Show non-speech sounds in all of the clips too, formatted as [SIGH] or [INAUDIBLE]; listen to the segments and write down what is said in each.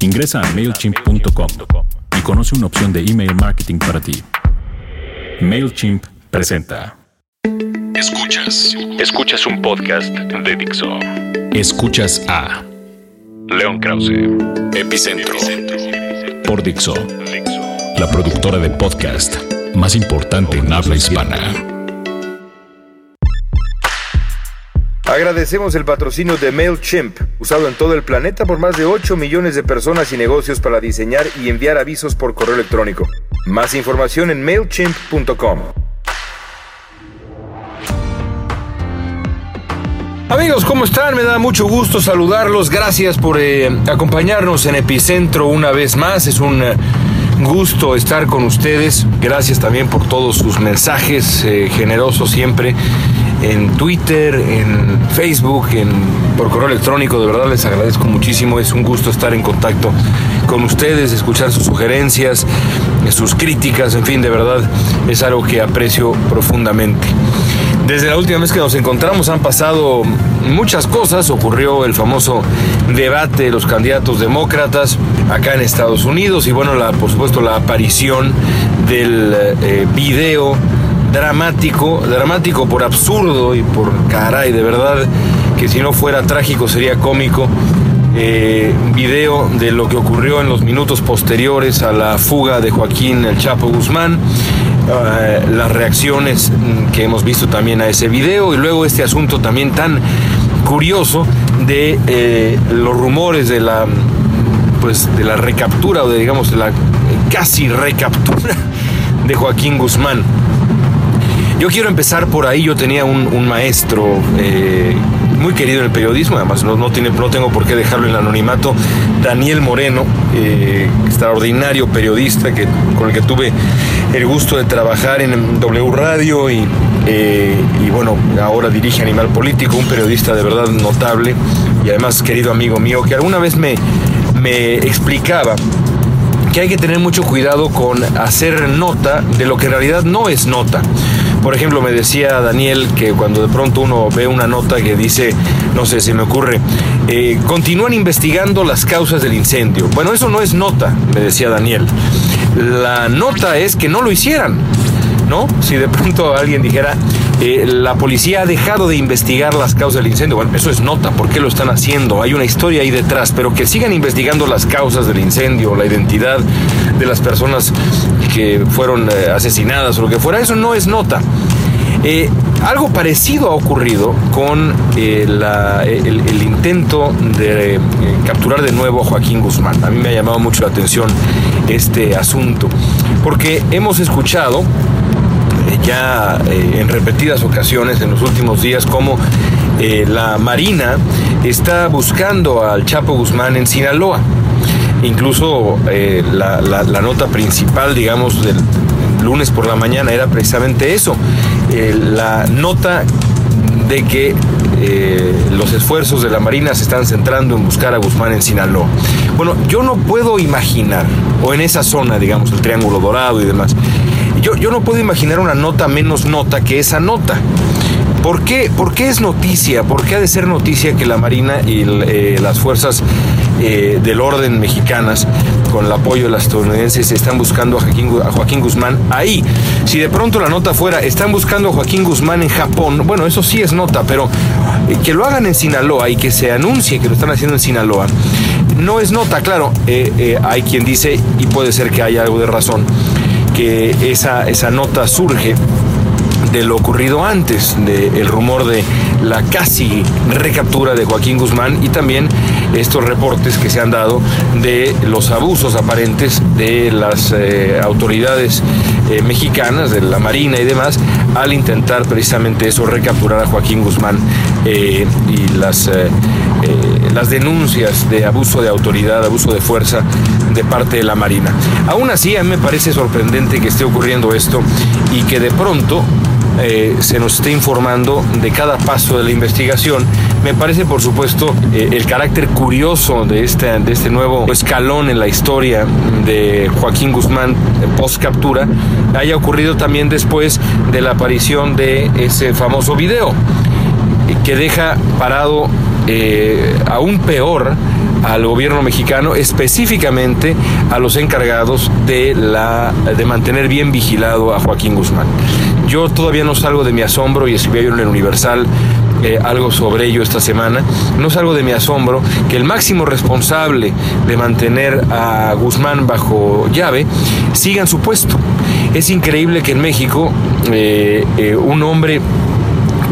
Ingresa a MailChimp.com y conoce una opción de email marketing para ti. MailChimp presenta. Escuchas. Escuchas un podcast de Dixo. Escuchas a León Krause. Epicentro. por Dixo, la productora de podcast más importante en habla hispana. Agradecemos el patrocinio de MailChimp, usado en todo el planeta por más de 8 millones de personas y negocios para diseñar y enviar avisos por correo electrónico. Más información en MailChimp.com. Amigos, ¿cómo están? Me da mucho gusto saludarlos. Gracias por eh, acompañarnos en Epicentro una vez más. Es un eh, gusto estar con ustedes. Gracias también por todos sus mensajes eh, generosos siempre en Twitter, en Facebook, en, por correo electrónico. De verdad les agradezco muchísimo. Es un gusto estar en contacto con ustedes, escuchar sus sugerencias, sus críticas. En fin, de verdad es algo que aprecio profundamente. Desde la última vez que nos encontramos han pasado muchas cosas. Ocurrió el famoso debate de los candidatos demócratas acá en Estados Unidos y bueno, la, por supuesto la aparición del eh, video dramático, dramático por absurdo y por caray, de verdad que si no fuera trágico sería cómico. Eh, video de lo que ocurrió en los minutos posteriores a la fuga de Joaquín El Chapo Guzmán, eh, las reacciones que hemos visto también a ese video y luego este asunto también tan curioso de eh, los rumores de la pues de la recaptura o de digamos de la casi recaptura de Joaquín Guzmán. Yo quiero empezar por ahí. Yo tenía un, maestro eh, muy querido en el periodismo, además no, no, tiene, no tengo por qué dejarlo en el anonimato, Daniel Moreno, eh, extraordinario periodista que, con el que tuve el gusto de trabajar en W Radio y, eh, y bueno, ahora dirige Animal Político, un periodista de verdad notable y además querido amigo mío, que alguna vez me, me explicaba que hay que tener mucho cuidado con hacer nota de lo que en realidad no es nota. Por ejemplo, me decía Daniel que cuando de pronto uno ve una nota que dice, no sé, se me ocurre, eh, continúan investigando las causas del incendio. Bueno, eso no es nota, me decía Daniel. La nota es que no lo hicieran. ¿No? Si de pronto alguien dijera, eh, la policía ha dejado de investigar las causas del incendio, bueno, eso es nota, ¿por qué lo están haciendo? Hay una historia ahí detrás, pero que sigan investigando las causas del incendio, la identidad de las personas que fueron eh, asesinadas o lo que fuera, eso no es nota. Eh, algo parecido ha ocurrido con el, intento de capturar de nuevo a Joaquín Guzmán. A mí me ha llamado mucho la atención este asunto, porque hemos escuchado ya en repetidas ocasiones en los últimos días cómo la Marina está buscando al Chapo Guzmán en Sinaloa. Incluso la, la, nota principal, digamos, del, lunes por la mañana era precisamente eso, eh, la nota de que eh, los esfuerzos de la Marina se están centrando en buscar a Guzmán en Sinaloa. Bueno, yo no puedo imaginar, o en esa zona, digamos, el Triángulo Dorado y demás, yo, yo no puedo imaginar una nota menos nota que esa nota. ¿Por qué? ¿Por qué es noticia? ¿Por qué ha de ser noticia que la Marina y eh, las fuerzas eh, del orden mexicanas, con el apoyo de las estadounidenses, están buscando a Joaquín, Guzmán ahí? Si de pronto la nota fuera, están buscando a Joaquín Guzmán en Japón, bueno, eso sí es nota, pero eh, que lo hagan en Sinaloa y que se anuncie que lo están haciendo en Sinaloa, no es nota, claro, hay quien dice, y puede ser que haya algo de razón, que esa, esa nota surge de lo ocurrido antes, del el rumor de la casi recaptura de Joaquín Guzmán y también estos reportes que se han dado de los abusos aparentes de las eh, autoridades eh, mexicanas, de la Marina y demás, al intentar precisamente eso, recapturar a Joaquín Guzmán eh, y las, las denuncias de abuso de autoridad, abuso de fuerza de parte de la Marina. Aún así, a mí me parece sorprendente que esté ocurriendo esto y que de pronto eh, se nos esté informando de cada paso de la investigación. Me parece, por supuesto, eh, el carácter curioso de este, de este nuevo escalón en la historia de Joaquín Guzmán eh, post captura haya ocurrido también después de la aparición de ese famoso video que deja parado aún peor al gobierno mexicano, específicamente a los encargados de, la, de mantener bien vigilado a Joaquín Guzmán. Yo todavía no salgo de mi asombro y escribí en el Universal eh, algo sobre ello esta semana. No salgo de mi asombro que el máximo responsable de mantener a Guzmán bajo llave siga en su puesto. Es increíble que en México eh, eh, un hombre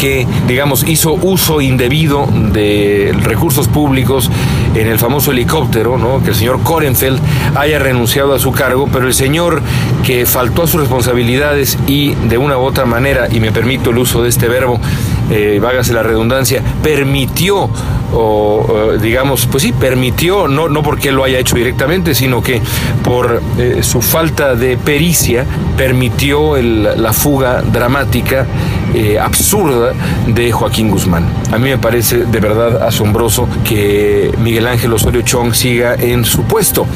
que, digamos, hizo uso indebido de recursos públicos en el famoso helicóptero, ¿no? que el señor Korenfeld haya renunciado a su cargo, pero el señor que faltó a sus responsabilidades y de una u otra manera, y me permito el uso de este verbo, eh, vágase la redundancia, permitió o digamos, pues sí, permitió, no, no porque lo haya hecho directamente, sino que por eh, su falta de pericia permitió la fuga dramática, eh, absurda de Joaquín Guzmán. A mí me parece de verdad asombroso que Miguel Ángel Osorio Chong siga en su puesto.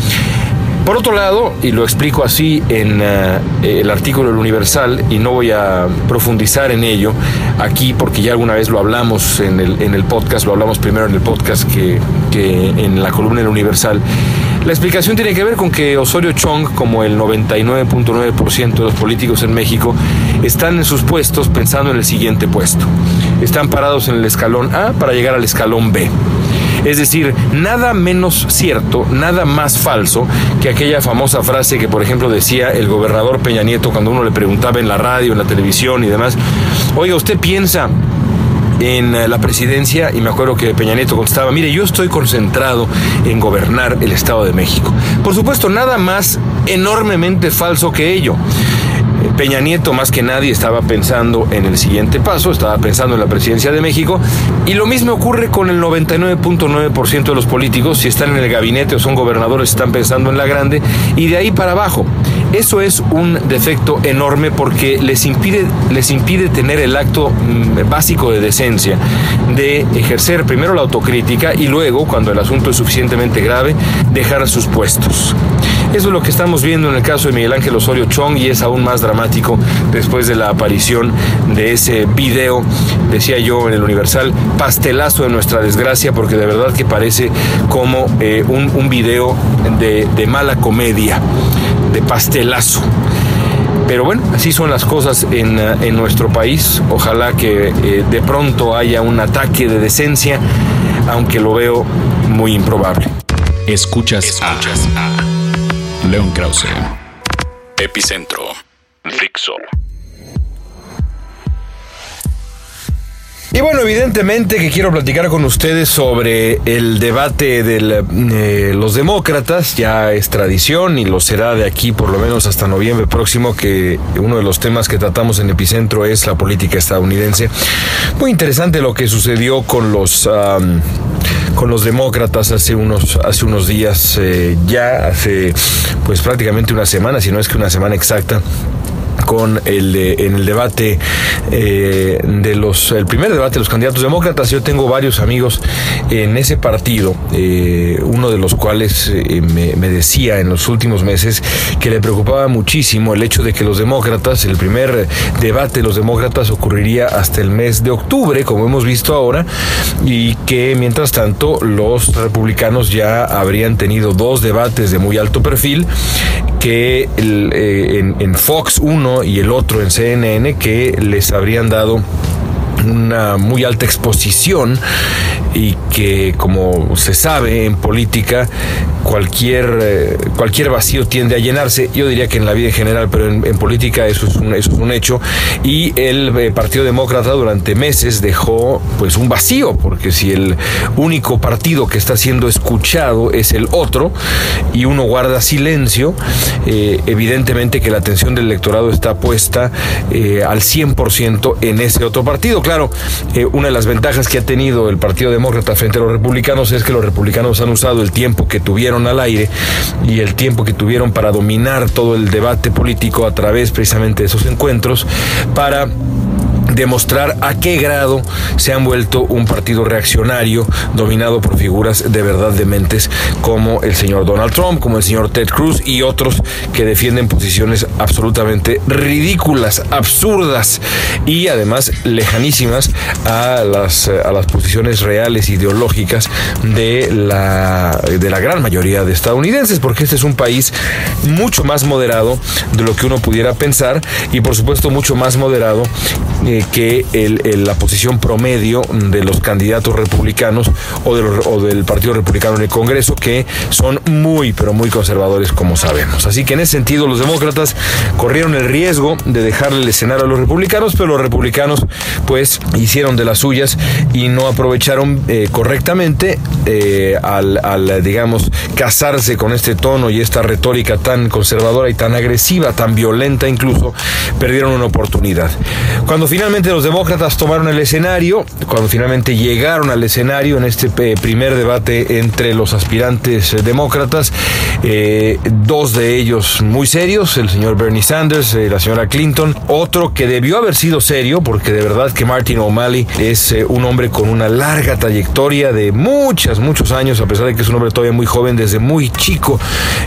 Por otro lado, y lo explico así en eh, el artículo del Universal, y no voy a profundizar en ello aquí porque ya alguna vez lo hablamos en el, en el podcast, lo hablamos primero en el podcast que, que en la columna del Universal. La explicación tiene que ver con que Osorio Chong, como el 99.9% de los políticos en México, están en sus puestos pensando en el siguiente puesto. Están parados en el escalón A para llegar al escalón B. Es decir, nada menos cierto, nada más falso que aquella famosa frase que, por ejemplo, decía el gobernador Peña Nieto cuando uno le preguntaba en la radio, en la televisión y demás, oiga, ¿usted piensa en eh, la presidencia y me acuerdo que Peña Nieto contestaba, mire, yo estoy concentrado en gobernar el Estado de México. Por supuesto, nada más enormemente falso que ello. Peña Nieto más que nadie estaba pensando en el siguiente paso, estaba pensando en la presidencia de México y lo mismo ocurre con el 99.9% de los políticos, si están en el gabinete o son gobernadores, están pensando en la grande y de ahí para abajo. Eso es un defecto enorme porque les impide, les impide tener el acto mm, básico de decencia de ejercer primero la autocrítica y luego, cuando el asunto es suficientemente grave, dejar sus puestos. Eso es lo que estamos viendo en el caso de Miguel Ángel Osorio Chong y es aún más dramático después de la aparición de ese video, decía yo en el Universal, pastelazo de nuestra desgracia, porque de verdad que parece como eh, un, un, video de, de mala comedia, de pastelazo. Pero bueno, así son las cosas en, en nuestro país. Ojalá que eh, de pronto haya un ataque de decencia, aunque lo veo muy improbable. Escuchas, Escuchas a León Krause. Epicentro. Dixo. Y bueno, evidentemente que quiero platicar con ustedes sobre el debate de eh, los demócratas, ya es tradición y lo será de aquí por lo menos hasta noviembre próximo, que uno de los temas que tratamos en Epicentro es la política estadounidense. Muy interesante lo que sucedió con los... con los demócratas hace unos hace unos días eh, ya hace pues prácticamente una semana si no es que una semana exacta con el en el debate eh, de los el primer debate de los candidatos demócratas. Yo tengo varios amigos en ese partido eh, uno de los cuales eh, me, me, decía en los últimos meses que le preocupaba muchísimo el hecho de que los demócratas el primer debate de los demócratas ocurriría hasta el mes de octubre como hemos visto ahora y que mientras tanto los republicanos ya habrían tenido dos debates de muy alto perfil que el, en, en Fox 1 y el otro en CNN que les habrían dado una muy alta exposición y que como se sabe en política cualquier eh, cualquier vacío tiende a llenarse. Yo diría que en la vida en general pero en, política eso es un eso es un hecho. Y el eh, Partido Demócrata durante meses dejó pues un vacío porque si el único partido que está siendo escuchado es el otro y uno guarda silencio eh, evidentemente que la atención del electorado está puesta al 100% en ese otro partido claro eh, una de las ventajas que ha tenido el Partido Demócrata frente a los republicanos es que los republicanos han usado el tiempo que tuvieron al aire y el tiempo que tuvieron para dominar todo el debate político a través precisamente de esos encuentros para demostrar a qué grado se han vuelto un partido reaccionario dominado por figuras de verdad dementes como el señor Donald Trump, como el señor Ted Cruz y otros que defienden posiciones absolutamente ridículas, absurdas y además lejanísimas a las, a las posiciones reales ideológicas de la, de la gran mayoría de estadounidenses, porque este es un país mucho más moderado de lo que uno pudiera pensar y por supuesto mucho más moderado eh, que la posición promedio de los candidatos republicanos o, o del Partido Republicano en el Congreso, que son muy, pero muy conservadores, como sabemos. Así que en ese sentido, los demócratas corrieron el riesgo de dejarle el escenario a los republicanos, pero los republicanos, pues, hicieron de las suyas y no aprovecharon eh, correctamente eh, al, digamos, casarse con este tono y esta retórica tan conservadora y tan agresiva, tan violenta incluso, perdieron una oportunidad. Cuando finalmente los demócratas tomaron el escenario, cuando finalmente llegaron al escenario en este eh, primer debate entre los aspirantes eh, demócratas, eh, dos de ellos muy serios, el señor Bernie Sanders y la señora Clinton, otro que debió haber sido serio, porque de verdad que Martin O'Malley es un hombre con una larga trayectoria de muchas, muchos años, a pesar de que es un hombre todavía muy joven, desde muy chico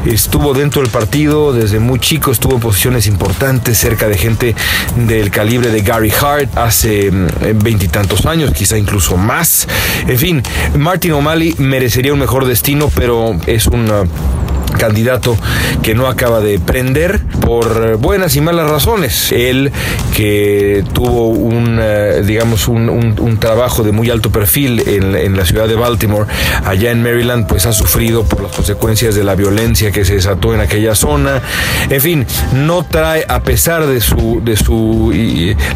estuvo dentro del partido, desde muy chico estuvo en posiciones importantes, cerca de gente del calibre de Gary Hace mm, veintitantos años, quizá incluso más. En fin, Martin O'Malley merecería un mejor destino, pero es un candidato que no acaba de prender por buenas y malas razones. Él que tuvo un, eh, digamos, un, trabajo de muy alto perfil en, la ciudad de Baltimore, allá en Maryland, pues ha sufrido por las consecuencias de la violencia que se desató en aquella zona. En fin, no trae, a pesar de su, de su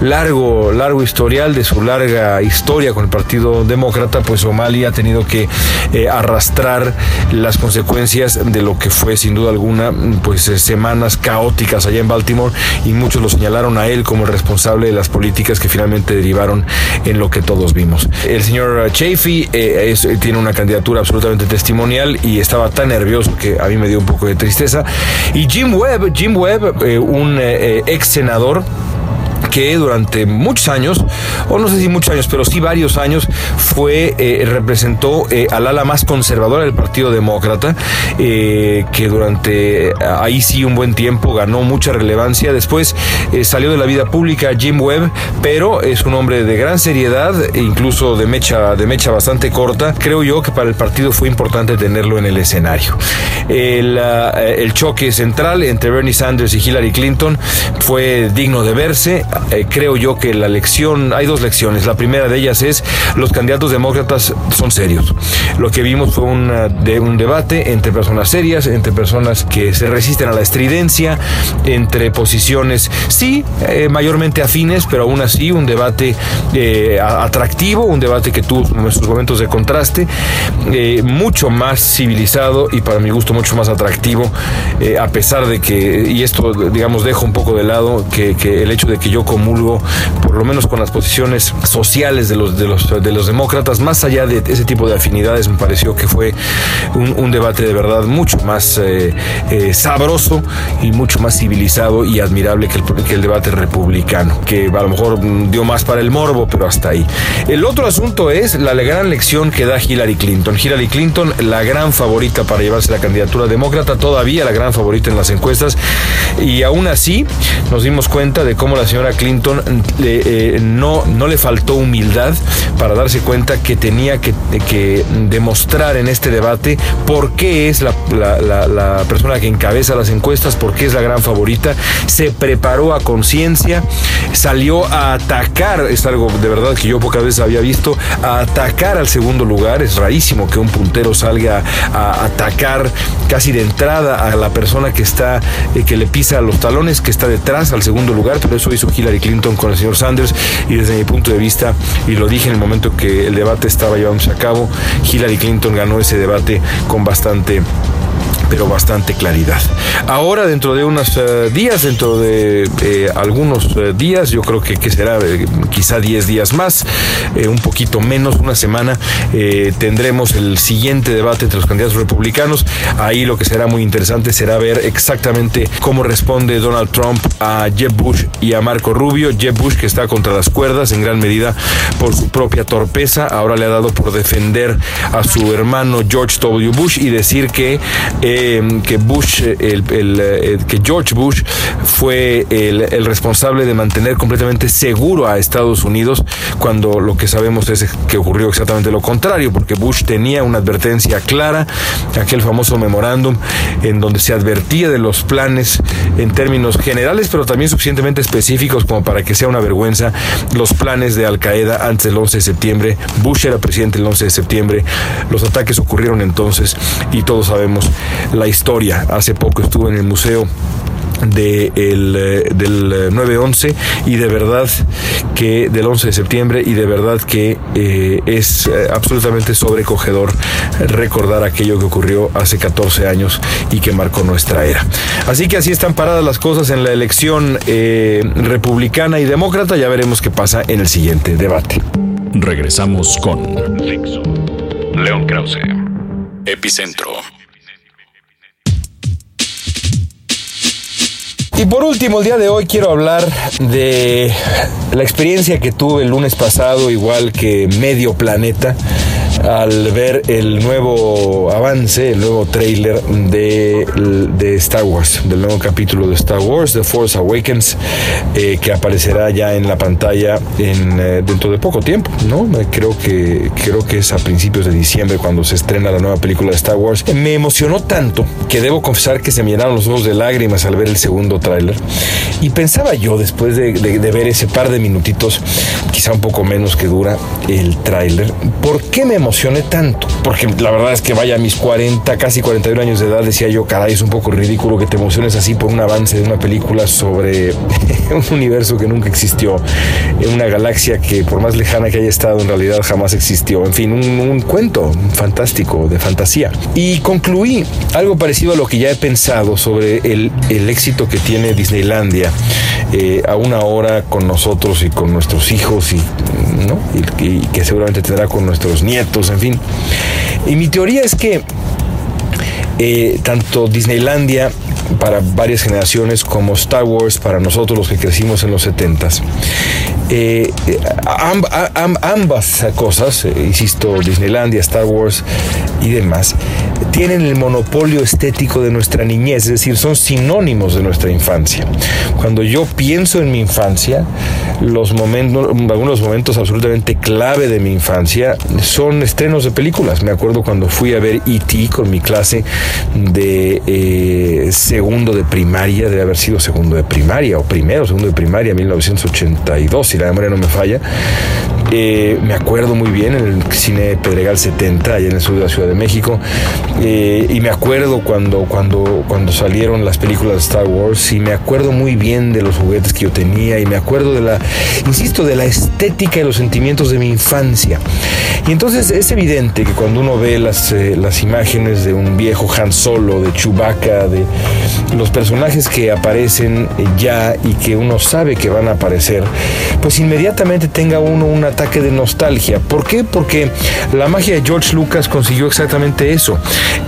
largo, largo historial, de su larga historia con el Partido Demócrata, pues O'Malley ha tenido que eh, arrastrar las consecuencias de lo que fue sin duda alguna pues eh, semanas caóticas allá en Baltimore y muchos lo señalaron a él como el responsable de las políticas que finalmente derivaron en lo que todos vimos. El señor Chafee eh, tiene una candidatura absolutamente testimonial y estaba tan nervioso que a mí me dio un poco de tristeza. Y Jim Webb, Jim Webb, eh, un ex senador, que durante muchos años, o no sé si muchos años, pero sí varios años, fue, eh, representó eh, al ala más conservadora del Partido Demócrata, eh, que durante ahí sí un buen tiempo ganó mucha relevancia. Después salió de la vida pública Jim Webb, pero es un hombre de gran seriedad, incluso de mecha, de mecha bastante corta. Creo yo que para el partido fue importante tenerlo en el escenario. El choque central entre Bernie Sanders y Hillary Clinton fue digno de verse. Eh, creo yo que la lección, hay dos lecciones. La primera de ellas es los candidatos demócratas son serios. Lo que vimos fue un debate entre personas serias, entre personas que se resisten a la estridencia, entre posiciones, sí, eh, mayormente afines, pero aún así un debate eh, atractivo, un debate que tuvo nuestros momentos de contraste, mucho más civilizado y para mi gusto mucho más atractivo, a pesar de que, y esto digamos dejo un poco de lado, que, que el hecho de que yo comulgo, por lo menos con las posiciones sociales de los, de los, de los demócratas, más allá de ese tipo de afinidades, me pareció que fue un, debate de verdad mucho más eh, eh, sabroso y mucho más civilizado y admirable que el, que el debate republicano, que a lo mejor dio más para el morbo, pero hasta ahí. El otro asunto es la gran lección que da Hillary Clinton. Hillary Clinton, la gran favorita para llevarse la candidatura demócrata, todavía la gran favorita en las encuestas, y aún así nos dimos cuenta de cómo la señora Clinton eh, no, no le faltó humildad para darse cuenta que tenía que, demostrar en este debate por qué es la, persona que encabeza las encuestas, por qué es la gran favorita. Se preparó a conciencia, salió a atacar, es algo de verdad que yo pocas veces había visto, a atacar al segundo lugar. Es rarísimo que un puntero salga a atacar casi de entrada a la persona que está, eh, que le pisa los talones, que está detrás al segundo lugar, pero eso hizo Hillary Clinton con el señor Sanders y desde mi punto de vista, y lo dije en el momento que el debate estaba llevándose a cabo, Hillary Clinton ganó ese debate con bastante pero bastante claridad. Ahora, dentro de unos eh, días, dentro de eh, algunos eh, días, yo creo que, que será quizá 10 días más, un poquito menos, una semana, tendremos el siguiente debate entre los candidatos republicanos. Ahí lo que será muy interesante será ver exactamente cómo responde Donald Trump a Jeb Bush y a Marco Rubio. Jeb Bush que está contra las cuerdas en gran medida por su propia torpeza, ahora le ha dado por defender a su hermano George W. Bush y decir que Em, que Bush, el, eh, que George Bush fue el, responsable de mantener completamente seguro a Estados Unidos cuando lo que sabemos es que ocurrió exactamente lo contrario, porque Bush tenía una advertencia clara, aquel famoso memorándum en donde se advertía de los planes en términos generales, pero también suficientemente específicos como para que sea una vergüenza los planes de Al Qaeda antes del 11 de septiembre. Bush era presidente el 11 de septiembre, los ataques ocurrieron entonces y todos sabemos la historia. Hace poco estuve en el museo de el, eh, del 9-11 eh, y de verdad que del 11 de septiembre y de verdad que eh, es absolutamente sobrecogedor recordar aquello que ocurrió hace 14 años y que marcó nuestra era. Así que así están paradas las cosas en la elección republicana y demócrata. Ya veremos qué pasa en el siguiente debate. Regresamos con León Krause, Epicentro. Y por último, el día de hoy quiero hablar de la experiencia que tuve el lunes pasado, igual que medio planeta, al ver el nuevo avance, el nuevo trailer de, de, Star Wars, del nuevo capítulo de Star Wars, The Force Awakens, eh, que aparecerá ya en la pantalla en, eh, dentro de poco tiempo, ¿no? Creo que, creo que es a principios de diciembre cuando se estrena la nueva película de Star Wars. Me emocionó tanto que debo confesar que se me llenaron los ojos de lágrimas al ver el segundo tráiler. Y pensaba yo, después de, ver ese par de minutitos, quizá un poco menos que dura el tráiler, ¿por qué me emocioné tanto, porque la verdad es que vaya a mis 40, casi 41 años de edad, decía yo, caray, es un poco ridículo que te emociones así por un avance de una película sobre [LAUGHS] un universo que nunca existió, en una galaxia que por más lejana que haya estado, en realidad jamás existió. En fin, un, cuento fantástico, de fantasía. Y concluí algo parecido a lo que ya he pensado sobre el éxito que tiene Disneylandia eh, a una hora con nosotros y con nuestros hijos y, ¿no? que seguramente tendrá con nuestros nietos en fin. Y mi teoría es que eh, tanto Disneylandia para varias generaciones como Star Wars para nosotros los que crecimos en los 70s. Eh, ambas cosas, eh, insisto, Disneylandia, Star Wars y demás, tienen el monopolio estético de nuestra niñez, es decir, son sinónimos de nuestra infancia. Cuando yo pienso en mi infancia, los momentos, algunos momentos absolutamente clave de mi infancia son estrenos de películas. Me acuerdo cuando fui a ver E.T. con mi clase de eh, segundo de primaria, debe haber sido segundo de primaria o primero, segundo de primaria, 1982, si la memoria no me falla. Eh, me acuerdo muy bien en el cine Pedregal 70, allá en el sur de la Ciudad de México. Eh, y me acuerdo cuando, cuando, cuando salieron las películas de Star Wars. Y me acuerdo muy bien de los juguetes que yo tenía. Y me acuerdo de la, insisto, de la estética y los sentimientos de mi infancia. Y entonces es evidente que cuando uno ve las, eh, las imágenes de un viejo Han Solo, de Chewbacca, de los personajes que aparecen ya y que uno sabe que van a aparecer, pues inmediatamente tenga uno un ataque de nostalgia. ¿Por qué? Porque la magia de George Lucas consiguió exactamente eso,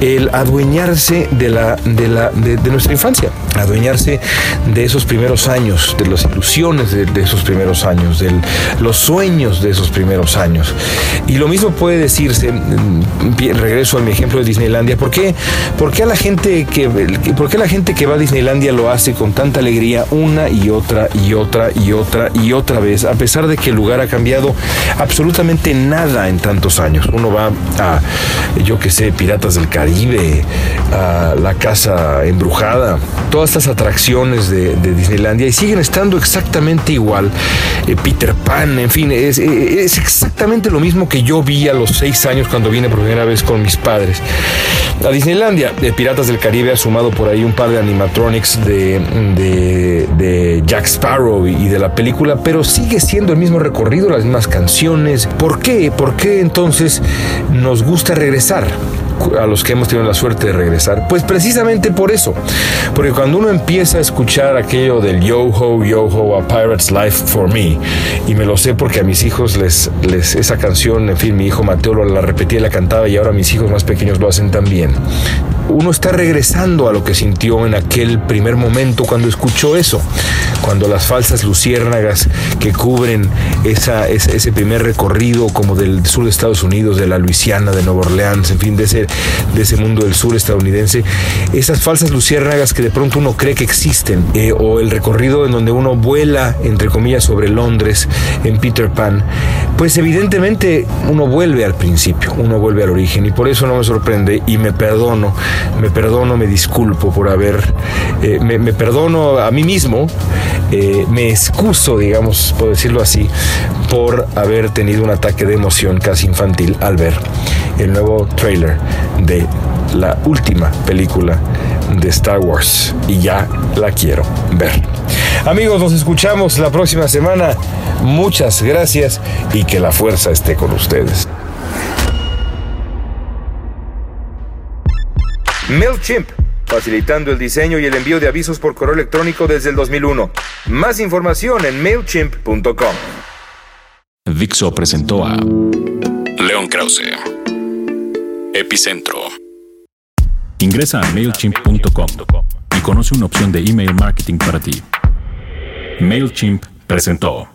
el adueñarse de, la, de, la, de, nuestra infancia, adueñarse de esos primeros años, de las ilusiones de, esos primeros años, de los sueños de esos primeros años. Y lo mismo puede decirse, mm, regreso a mi ejemplo de Disneylandia, ¿por qué, por qué a la gente que, por qué la gente que va a Disneylandia lo hace con tanta alegría una y otra y otra y otra y otra vez, a pesar de que el lugar ha cambiado absolutamente nada en tantos años? Uno va a, yo que sé, Piratas del Caribe, a la Casa Embrujada, todas estas atracciones de, Disneylandia y siguen estando exactamente igual. Eh, Peter Pan, en fin, es, es exactamente lo mismo que yo vi a los seis años cuando vine por primera vez con mis padres. A Disneylandia, de Piratas del Caribe ha sumado por ahí un par de animatronics de, de, Jack Sparrow y de la película, pero sigue siendo el mismo recorrido, las mismas canciones. ¿Por qué? ¿Por qué entonces nos gusta regresar? A los que hemos tenido la suerte de regresar? Pues precisamente por eso. Porque cuando uno empieza a escuchar aquello del yo ho, yo ho, a Pirate's Life for Me, y me lo sé porque a mis hijos les, les esa canción, en fin, mi hijo Mateo la repetía y la cantaba y ahora mis hijos más pequeños lo hacen también uno está regresando a lo que sintió en aquel primer momento cuando escuchó eso, cuando las falsas luciérnagas que cubren esa, ese primer recorrido como del sur de Estados Unidos, de la Luisiana, de Nueva Orleans, en fin, de ese, de ese mundo del sur estadounidense, esas falsas luciérnagas que de pronto uno cree que existen, eh, o el recorrido en donde uno vuela, entre comillas, sobre Londres en Peter Pan, pues evidentemente uno vuelve al principio, uno vuelve al origen, y por eso no me sorprende y me perdono me perdono, me disculpo por haber, eh, me, perdono a mí mismo, eh, me excuso, digamos, por decirlo así, por haber tenido un ataque de emoción casi infantil al ver el nuevo trailer de la última película de Star Wars y ya la quiero ver. Amigos, nos escuchamos la próxima semana. Muchas gracias y que la fuerza esté con ustedes. MailChimp, facilitando el diseño y el envío de avisos por correo electrónico desde el 2001. Más información en mailchimp.com. Dixo presentó a León Krause. Epicentro. Ingresa a mailchimp.com y conoce una opción de email marketing para ti. MailChimp presentó.